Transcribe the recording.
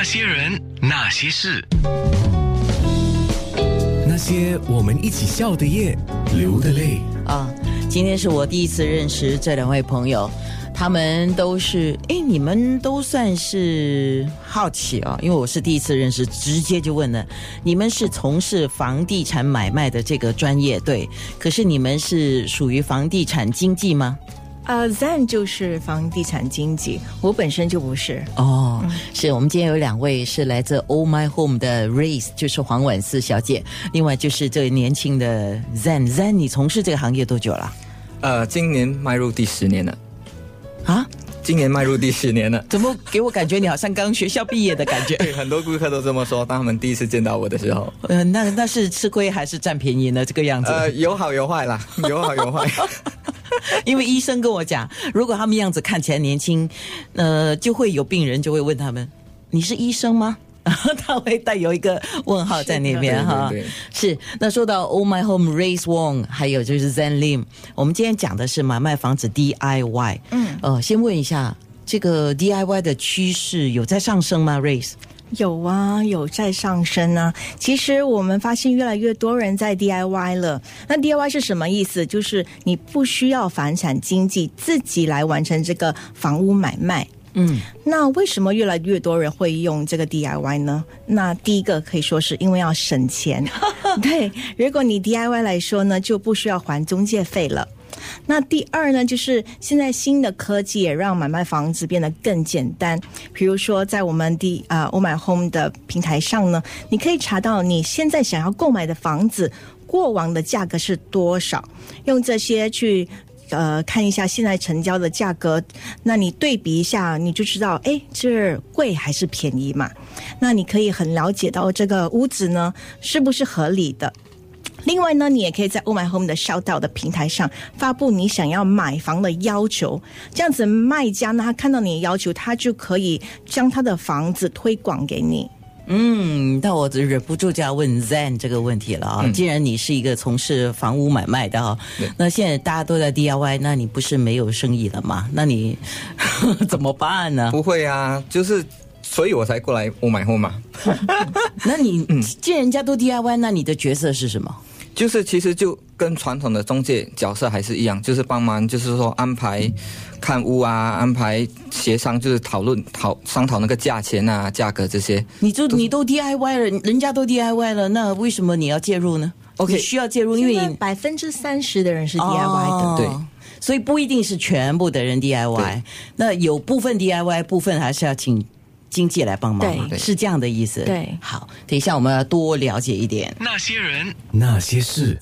那些人，那些事，那些我们一起笑的夜，流的泪。啊，今天是我第一次认识这两位朋友，他们都是哎，你们都算是好奇啊，因为我是第一次认识，直接就问了，你们是从事房地产买卖的这个专业对？可是你们是属于房地产经济吗？呃，Zen 就是房地产经纪，我本身就不是。哦，是我们今天有两位是来自 Oh My Home 的 Race，就是黄婉思小姐，另外就是这位年轻的 Zen，Zen，你从事这个行业多久了？呃，今年迈入第十年了。啊？今年迈入第十年了？怎么给我感觉你好像刚学校毕业的感觉？对，很多顾客都这么说。当他们第一次见到我的时候，呃，那那是吃亏还是占便宜呢？这个样子？呃，有好有坏啦，有好有坏。因为医生跟我讲，如果他们样子看起来年轻，呃，就会有病人就会问他们：“你是医生吗？” 他会带有一个问号在那边哈。是。那说到 Oh My Home Race Wong，还有就是 Zen Lim，我们今天讲的是买卖房子 DIY。嗯。呃，先问一下，这个 DIY 的趋势有在上升吗？Race？有啊，有在上升啊。其实我们发现越来越多人在 DIY 了。那 DIY 是什么意思？就是你不需要房产经纪，自己来完成这个房屋买卖。嗯，那为什么越来越多人会用这个 DIY 呢？那第一个可以说是因为要省钱。对，如果你 DIY 来说呢，就不需要还中介费了。那第二呢，就是现在新的科技也让买卖房子变得更简单。比如说，在我们的啊 Oh My Home 的平台上呢，你可以查到你现在想要购买的房子过往的价格是多少，用这些去呃看一下现在成交的价格，那你对比一下，你就知道哎，这贵还是便宜嘛？那你可以很了解到这个屋子呢是不是合理的。另外呢，你也可以在 Oh My Home 的 Shout Out 的平台上发布你想要买房的要求，这样子卖家呢，他看到你的要求，他就可以将他的房子推广给你。嗯，那我忍不住就要问 Zen 这个问题了啊！既然你是一个从事房屋买卖的啊，那现在大家都在 DIY，那你不是没有生意了吗？那你 怎么办呢？不会啊，就是所以我才过来 Oh My Home 嘛。那你既然人家都 DIY，那你的角色是什么？就是其实就跟传统的中介角色还是一样，就是帮忙，就是说安排看屋啊，安排协商，就是讨论讨商讨那个价钱啊、价格这些。你就你都 DIY 了，人家都 DIY 了，那为什么你要介入呢？OK，需要介入，因为百分之三十的人是 DIY 的，对，所以不一定是全部的人 DIY。那有部分 DIY，部分还是要请。经济来帮忙，是这样的意思。对，好，等一下我们要多了解一点那些人，那些事。